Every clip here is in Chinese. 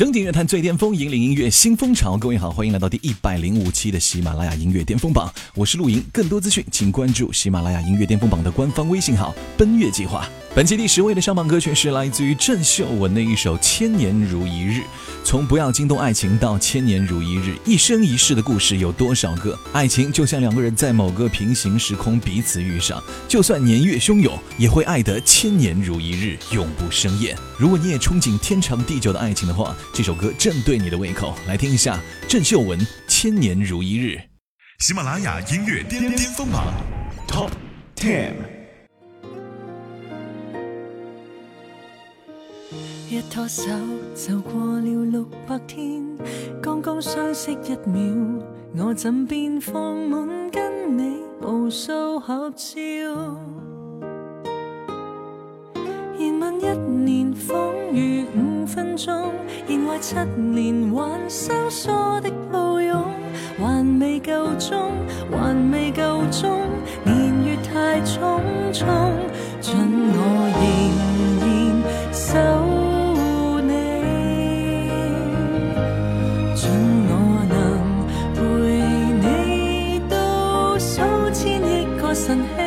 整体乐坛最巅峰，引领音乐新风潮。各位好，欢迎来到第一百零五期的喜马拉雅音乐巅峰榜，我是陆莹。更多资讯，请关注喜马拉雅音乐巅峰榜的官方微信号“奔月计划”。本期第十位的上榜歌曲是来自于郑秀文的一首《千年如一日》。从不要惊动爱情到千年如一日，一生一世的故事有多少个？爱情就像两个人在某个平行时空彼此遇上，就算年月汹涌，也会爱得千年如一日，永不生厌。如果你也憧憬天长地久的爱情的话，这首歌正对你的胃口。来听一下郑秀文《千年如一日》。喜马拉雅音乐巅巅峰榜 Top Ten。一拖手就过了六百天，刚刚相识一秒，我枕边放满跟你无数合照。年方雨五分钟，年过七年还收缩的抱拥，还未够终，还未够终，年月太匆匆，尽我仍然守护你，尽我能陪你到数千亿个晨曦，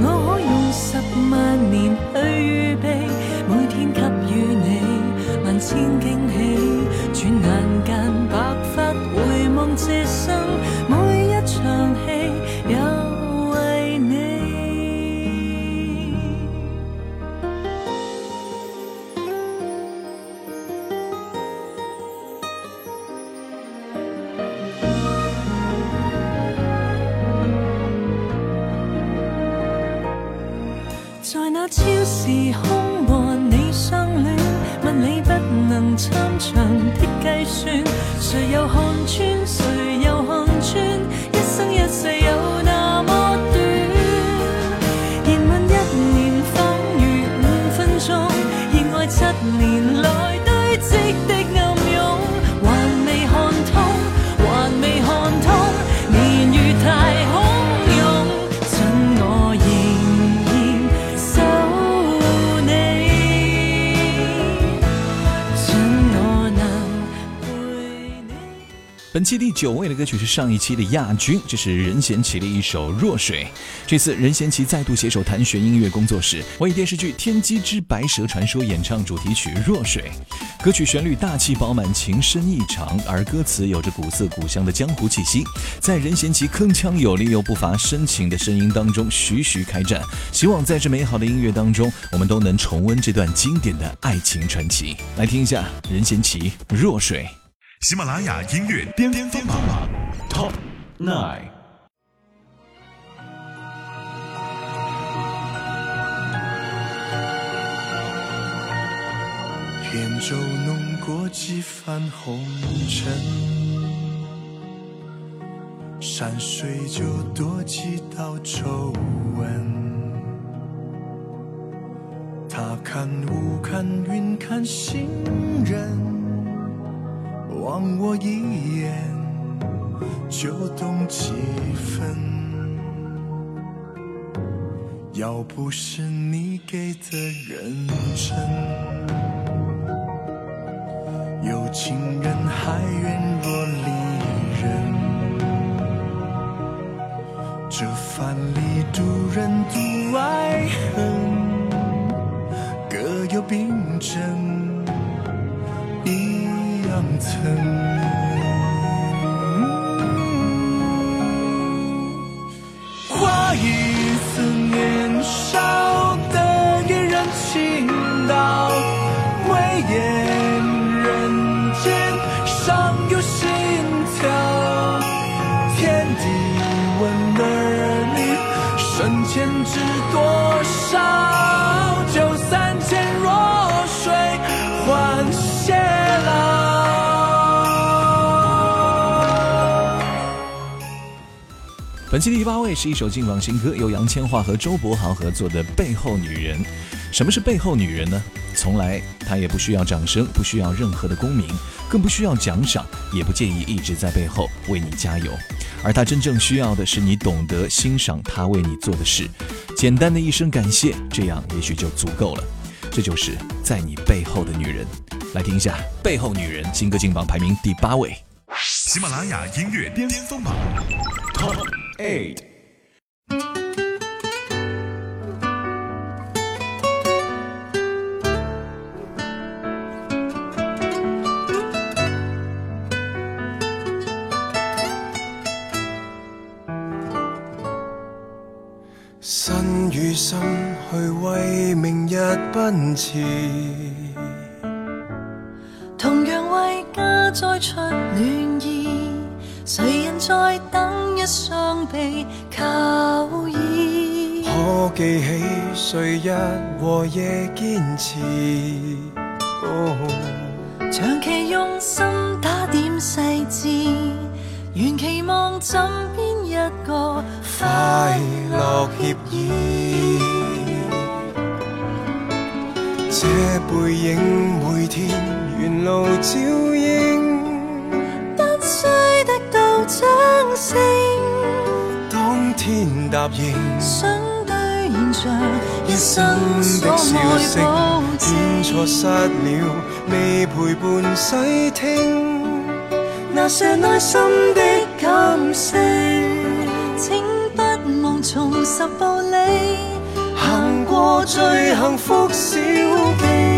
我可用十万。本期第九位的歌曲是上一期的亚军，这是任贤齐的一首《弱水》。这次任贤齐再度携手谭旋音乐工作室，为电视剧《天机之白蛇传说》演唱主题曲《弱水》。歌曲旋律大气饱满，情深意长，而歌词有着古色古香的江湖气息，在任贤齐铿锵有力又不乏深情的声音当中徐徐开战。希望在这美好的音乐当中，我们都能重温这段经典的爱情传奇。来听一下任贤齐《弱水》。喜马拉雅音乐巅巅巅榜 Top Nine。扁舟弄过几番红尘，山水就多几道皱纹。他看雾看云看行人。望我一眼，就懂几分。要不是你给的认真，有情人还愿若离人。这番里渡人千知多少，就三千弱水换偕老。本期第八位是一首劲王新歌，由杨千嬅和周柏豪合作的《背后女人》。什么是背后女人呢？从来她也不需要掌声，不需要任何的功名，更不需要奖赏，也不介意一直在背后为你加油。而他真正需要的是你懂得欣赏他为你做的事，简单的一声感谢，这样也许就足够了。这就是在你背后的女人。来听一下《背后女人》新歌劲榜排名第八位，喜马拉雅音乐巅峰榜 Top Eight。身與心去為明日奔馳，同樣為家再出暖意，誰人在等一雙臂靠倚？可記起誰日和夜堅持？哦長期用心打點細緻，原期望枕邊一個快樂協議。這背影每天沿路照應，不需得到掌聲，當天答應。想兌現着一生的所消息，愛保變錯失。了，未陪伴细听那些內心的感性，十步里，行过最幸福小径。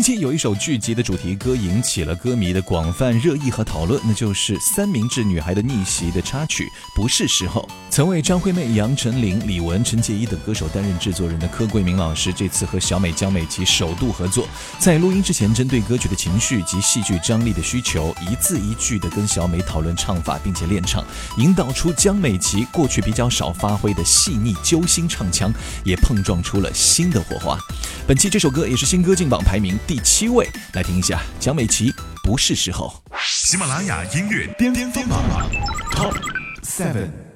近期有一首剧集的主题歌引起了歌迷的广泛热议和讨论，那就是三明治女孩的逆袭的插曲《不是时候》。曾为张惠妹、杨丞琳、李玟、陈洁仪等歌手担任制作人的柯桂明老师，这次和小美江美琪首度合作，在录音之前，针对歌曲的情绪及戏剧张力的需求，一字一句的跟小美讨论唱法，并且练唱，引导出江美琪过去比较少发挥的细腻揪心唱腔，也碰撞出了新的火花。本期这首歌也是新歌进榜排名第七位，来听一下江美琪《不是时候》。喜马拉雅音乐巅峰榜 Top Seven。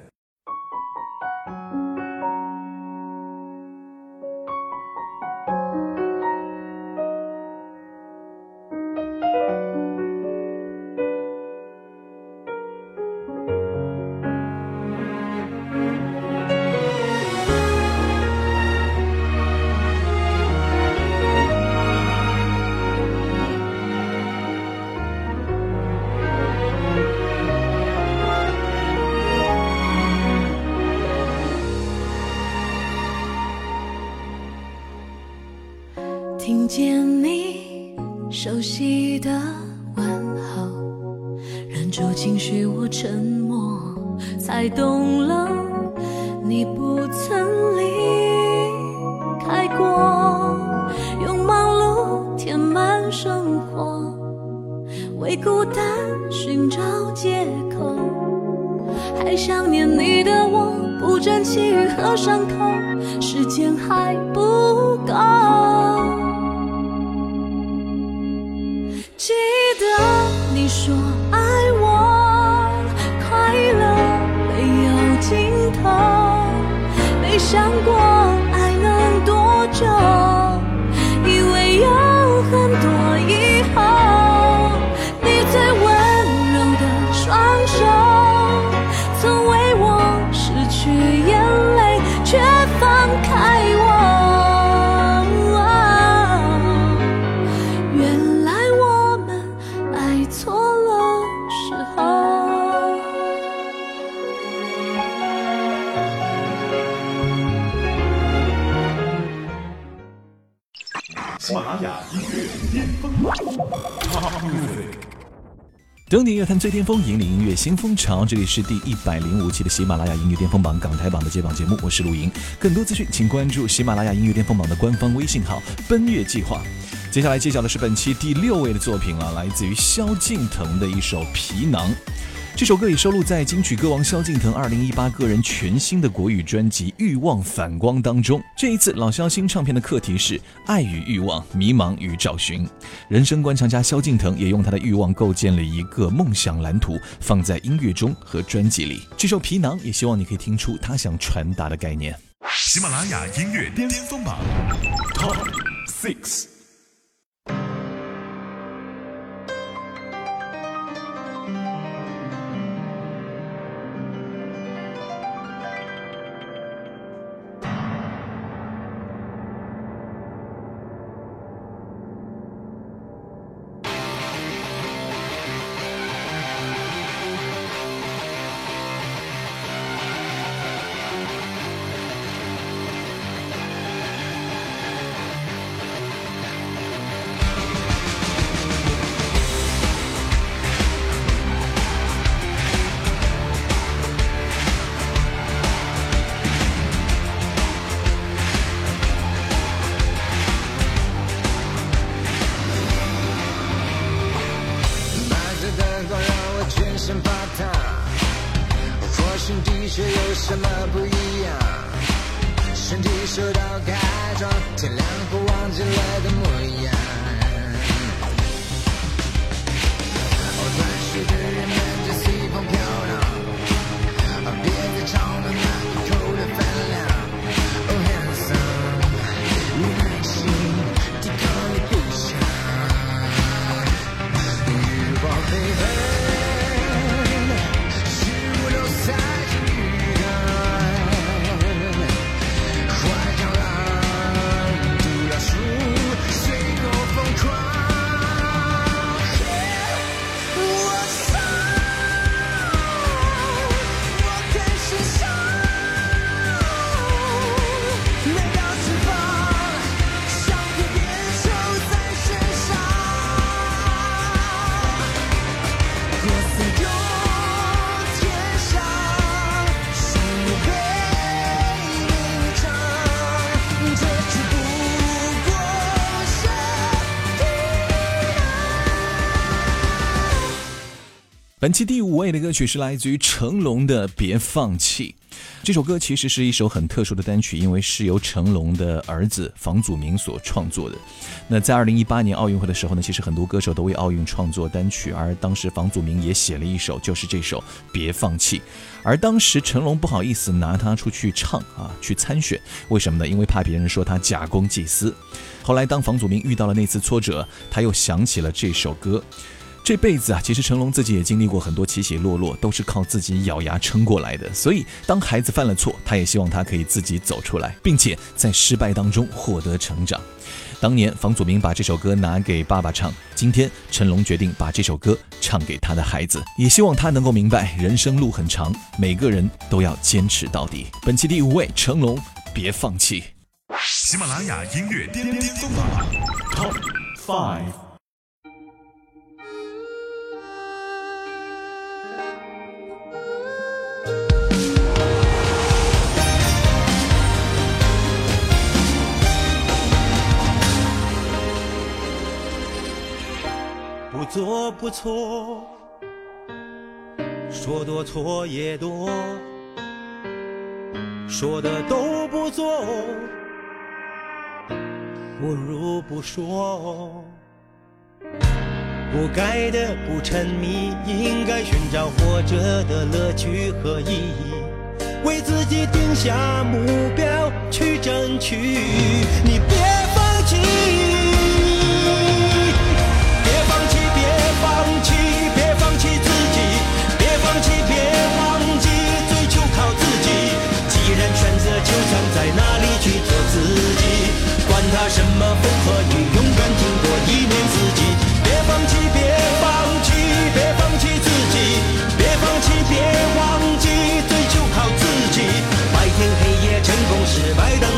悉阳光音乐坛最巅峰，引领音乐新风潮。这里是第一百零五期的喜马拉雅音乐巅峰榜港台榜的揭榜节目，我是陆莹。更多资讯请关注喜马拉雅音乐巅峰榜的官方微信号“奔月计划”。接下来揭晓的是本期第六位的作品了，来自于萧敬腾的一首《皮囊》。这首歌也收录在金曲歌王萧敬腾二零一八个人全新的国语专辑《欲望反光》当中。这一次，老萧新唱片的课题是“爱与欲望，迷茫与找寻”。人生观察家萧敬腾也用他的欲望构建了一个梦想蓝图，放在音乐中和专辑里。这首《皮囊》也希望你可以听出他想传达的概念。喜马拉雅音乐巅峰榜 Top Six。本期第五位的歌曲是来自于成龙的《别放弃》。这首歌其实是一首很特殊的单曲，因为是由成龙的儿子房祖名所创作的。那在2018年奥运会的时候呢，其实很多歌手都为奥运创作单曲，而当时房祖名也写了一首，就是这首《别放弃》。而当时成龙不好意思拿他出去唱啊，去参选，为什么呢？因为怕别人说他假公济私。后来当房祖名遇到了那次挫折，他又想起了这首歌。这辈子啊，其实成龙自己也经历过很多起起落落，都是靠自己咬牙撑过来的。所以，当孩子犯了错，他也希望他可以自己走出来，并且在失败当中获得成长。当年房祖名把这首歌拿给爸爸唱，今天成龙决定把这首歌唱给他的孩子，也希望他能够明白人生路很长，每个人都要坚持到底。本期第五位，成龙，别放弃。喜马拉雅音乐巅巅峰榜 Top Five。不做不错，说多错也多，说的都不做，不如不说。不该的不沉迷，应该寻找活着的乐趣和意义。为自己定下目标去争取，你别的，就站在那里去做自己，管他什么风和雨，勇敢经过一年四季。别放弃，别放弃，别放弃自己，别放弃，别忘记追求靠自己。白天黑夜，成功失败等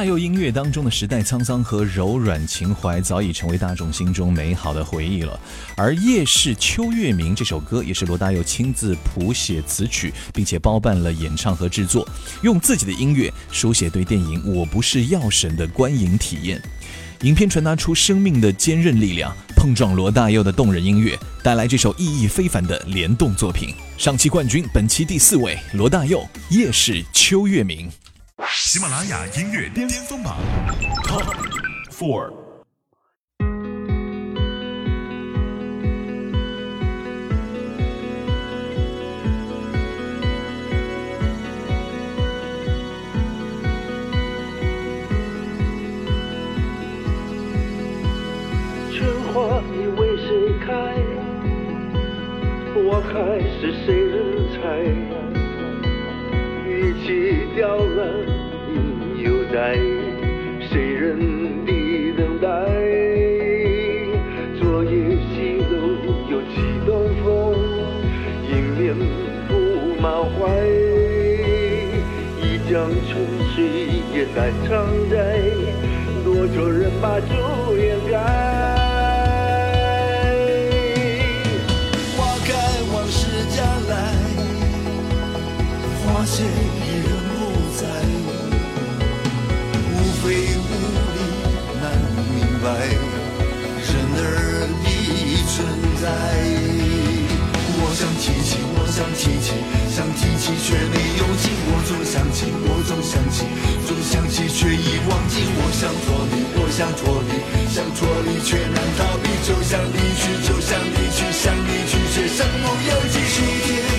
大佑音乐当中的时代沧桑和柔软情怀，早已成为大众心中美好的回忆了。而《夜市秋月明》这首歌，也是罗大佑亲自谱写词曲，并且包办了演唱和制作，用自己的音乐书写对电影《我不是药神》的观影体验。影片传达出生命的坚韧力量，碰撞罗大佑的动人音乐，带来这首意义非凡的联动作品。上期冠军，本期第四位，罗大佑《夜市秋月明》。喜马拉雅音乐巅峰榜 Top Four。春花你为谁开？我还是谁人才？雨季掉了在，谁人的等待？昨夜西楼有几东风，迎面铺满怀。一江春水也难常在，多少人把朱颜改。花开往事将来，花谢想提起，我想提起，想提起却没勇气。我总想起，我总想起，总想起却已忘记。我想脱离，我想脱离，想脱离却难逃避。就像离去，就像离去，想离去却身不由己。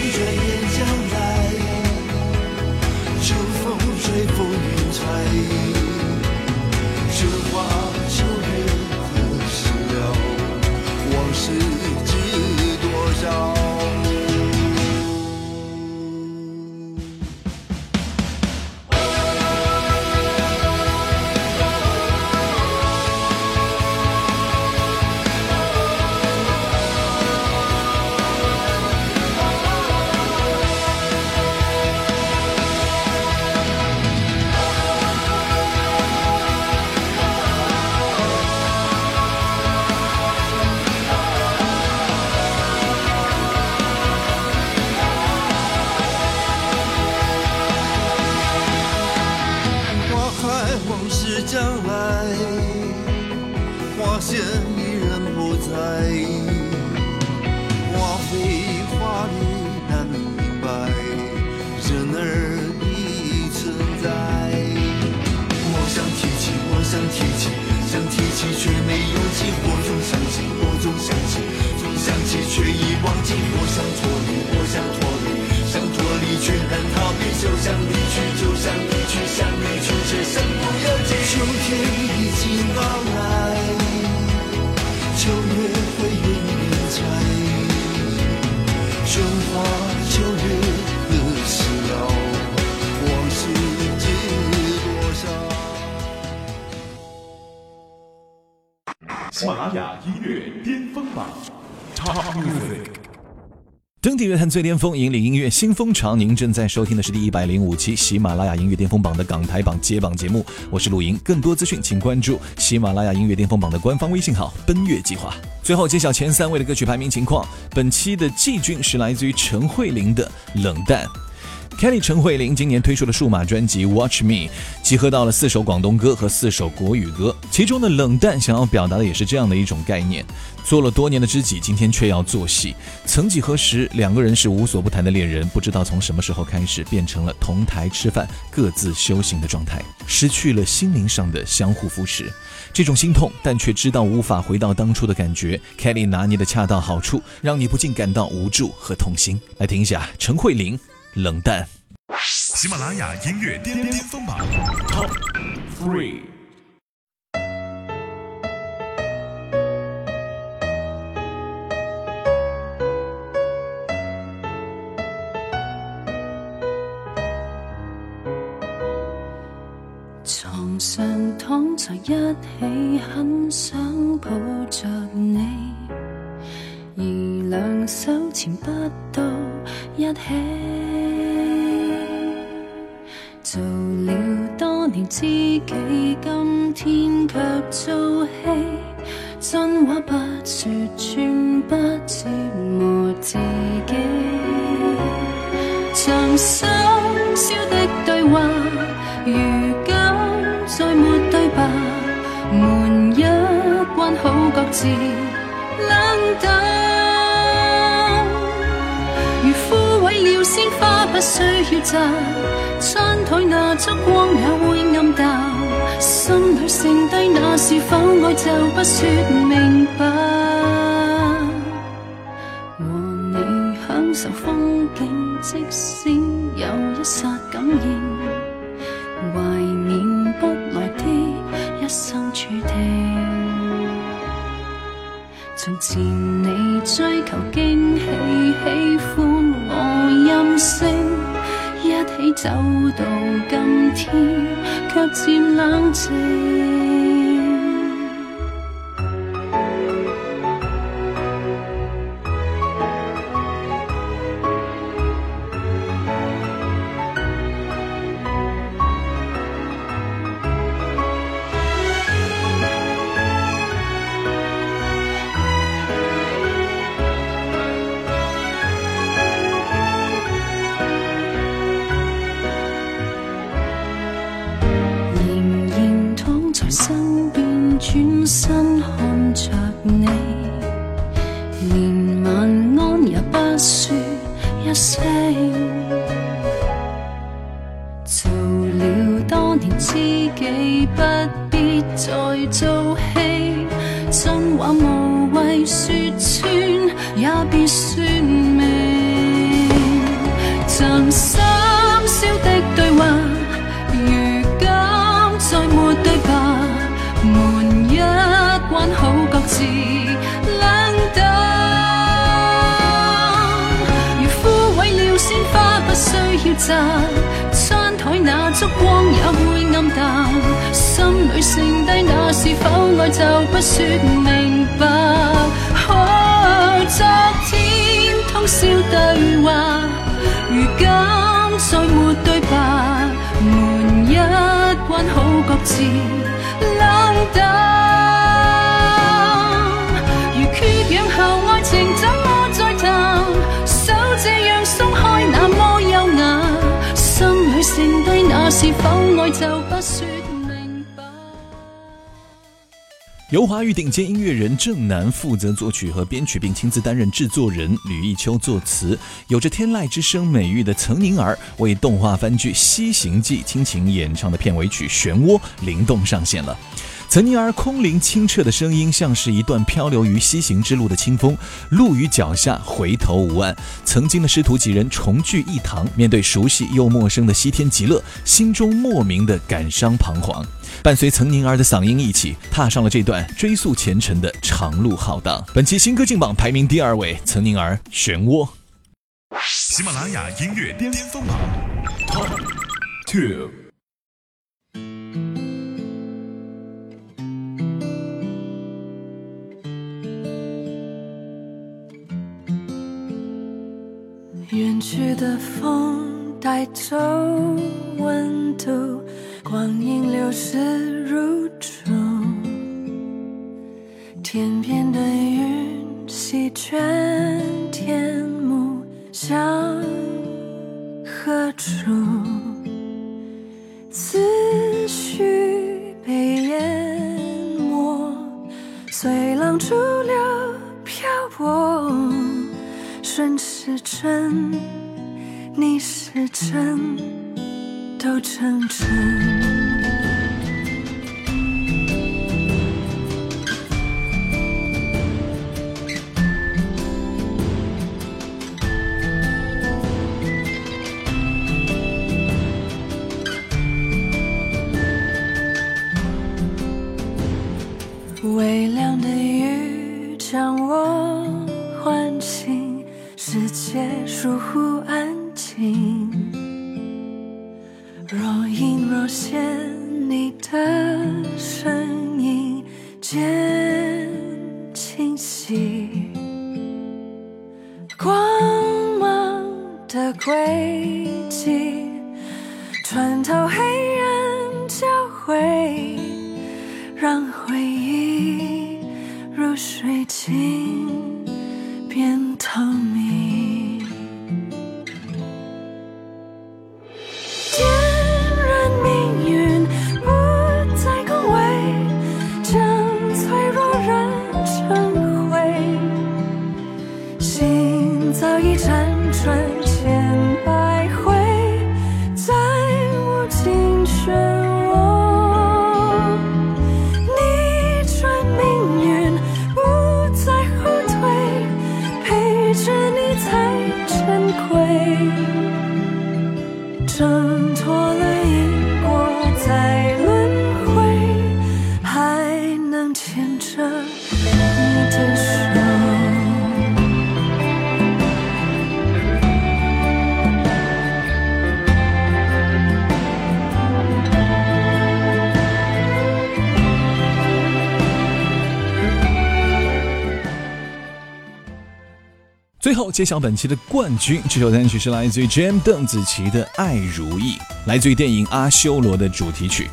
榜 Top Music。登顶乐坛最巅峰，引领音乐新风潮。您正在收听的是第一百零五期喜马拉雅音乐巅峰榜的港台榜揭榜节目，我是陆莹。更多资讯请关注喜马拉雅音乐巅峰榜的官方微信号“奔月计划”。最后揭晓前三位的歌曲排名情况，本期的季军是来自于陈慧琳的《冷淡》。Kelly 陈慧琳今年推出的数码专辑《Watch Me》，集合到了四首广东歌和四首国语歌，其中的冷淡想要表达的也是这样的一种概念：做了多年的知己，今天却要做戏。曾几何时，两个人是无所不谈的恋人，不知道从什么时候开始，变成了同台吃饭、各自修行的状态，失去了心灵上的相互扶持。这种心痛，但却知道无法回到当初的感觉，Kelly 拿捏的恰到好处，让你不禁感到无助和痛心。来听一下陈慧琳。冷淡。喜马拉雅音乐巅巅峰榜 Top Three。常躺在一起，很想抱着你，而两手牵不到一起。做了多年知己，今天却做戏。真话不说，全不折磨自己。像深宵的对话，如好各自冷淡。如枯萎了鲜花，不需要摘，餐台那烛光也会暗淡。心里剩低那是否爱就不说明白。和你享受风景，即使有一刹感应，走到今天，却渐冷静。需要摘，餐台那烛光也会暗淡。心里剩低那是否爱就不说明白。哦，昨天通宵对话，如今再没对白。门一关好各自冷淡。剩低那是否爱就不说明白。由华语顶尖音乐人郑楠负责作曲和编曲，并亲自担任制作人，吕逸秋作词。有着“天籁之声”美誉的岑宁儿为动画番剧《西行记》倾情演唱的片尾曲《漩涡》灵动上线了。岑宁儿空灵清澈的声音，像是一段漂流于西行之路的清风，路于脚下，回头无岸。曾经的师徒几人重聚一堂，面对熟悉又陌生的西天极乐，心中莫名的感伤彷徨。伴随岑宁儿的嗓音一起，踏上了这段追溯前尘的长路浩荡。本期新歌劲榜排名第二位，岑宁儿《漩涡》。喜马拉雅音乐巅峰榜 Top Two。去的风带走温度，光阴流逝如初。天边的云席卷天幕，向何处？思绪被淹没，随浪逐流漂泊。顺是真，你是真，都成真。让回忆如水轻最后揭晓本期的冠军，这首单曲是来自于 Jam 邓紫棋的《爱如意》，来自于电影《阿修罗》的主题曲。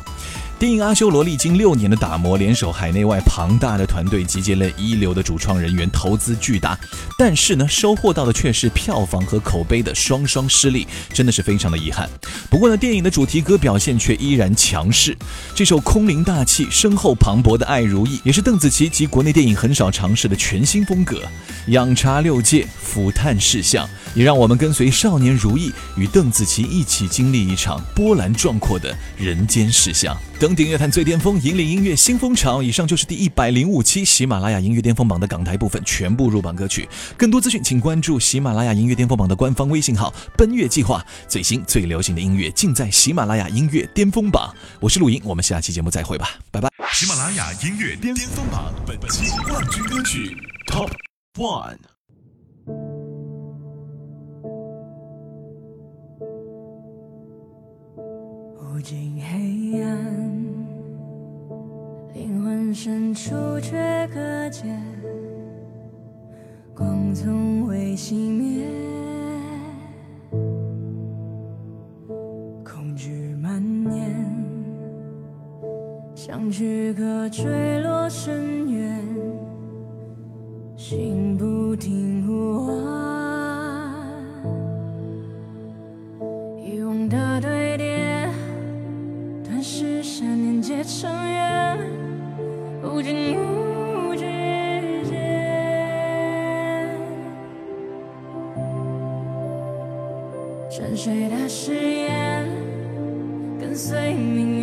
电影《阿修罗》历经六年的打磨，联手海内外庞大的团队，集结了一流的主创人员，投资巨大，但是呢，收获到的却是票房和口碑的双双失利，真的是非常的遗憾。不过呢，电影的主题歌表现却依然强势。这首空灵大气、深厚磅礴的《爱如意》，也是邓紫棋及国内电影很少尝试的全新风格。仰察六界，俯探世相，也让我们跟随少年如意与邓紫棋一起经历一场波澜壮阔的人间世相。登顶乐坛最巅峰，引领音乐新风潮。以上就是第一百零五期喜马拉雅音乐巅峰榜的港台部分全部入榜歌曲。更多资讯，请关注喜马拉雅音乐巅峰榜的官方微信号“奔月计划”。最新最流行的音乐尽在喜马拉雅音乐巅峰榜。我是陆莹，我们下期节目再会吧，拜拜。喜马拉雅音乐巅峰榜本期冠军歌曲 Top One。无尽黑深处却可见，光从未熄灭，恐惧蔓延，像躯壳坠落深渊，心不停无尽无止间。沉睡的誓言，跟随命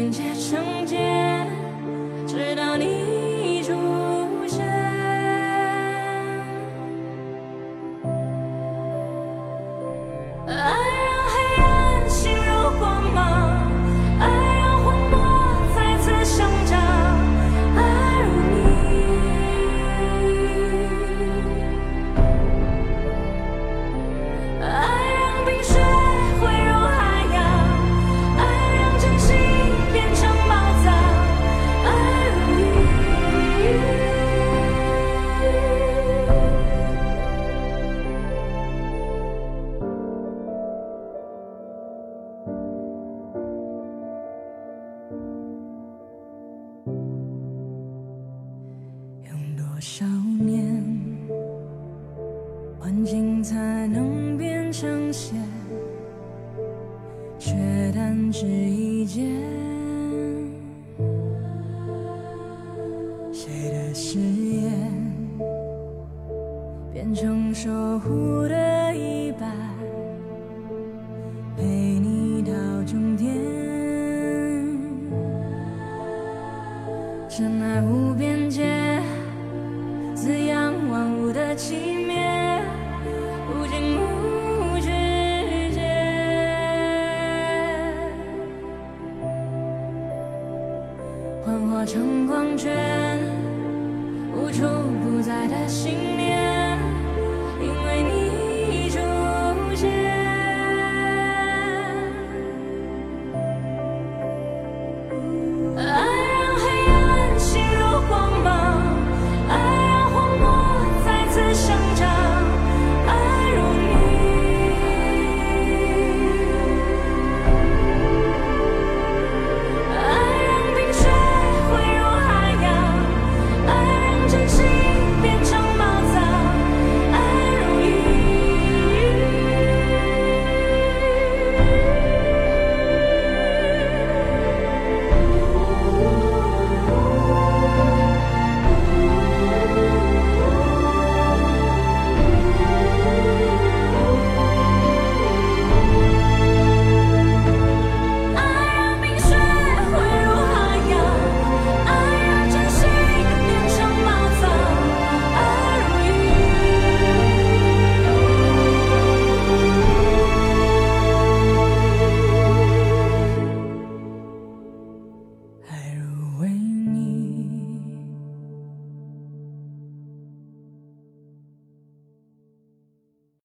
只一箭。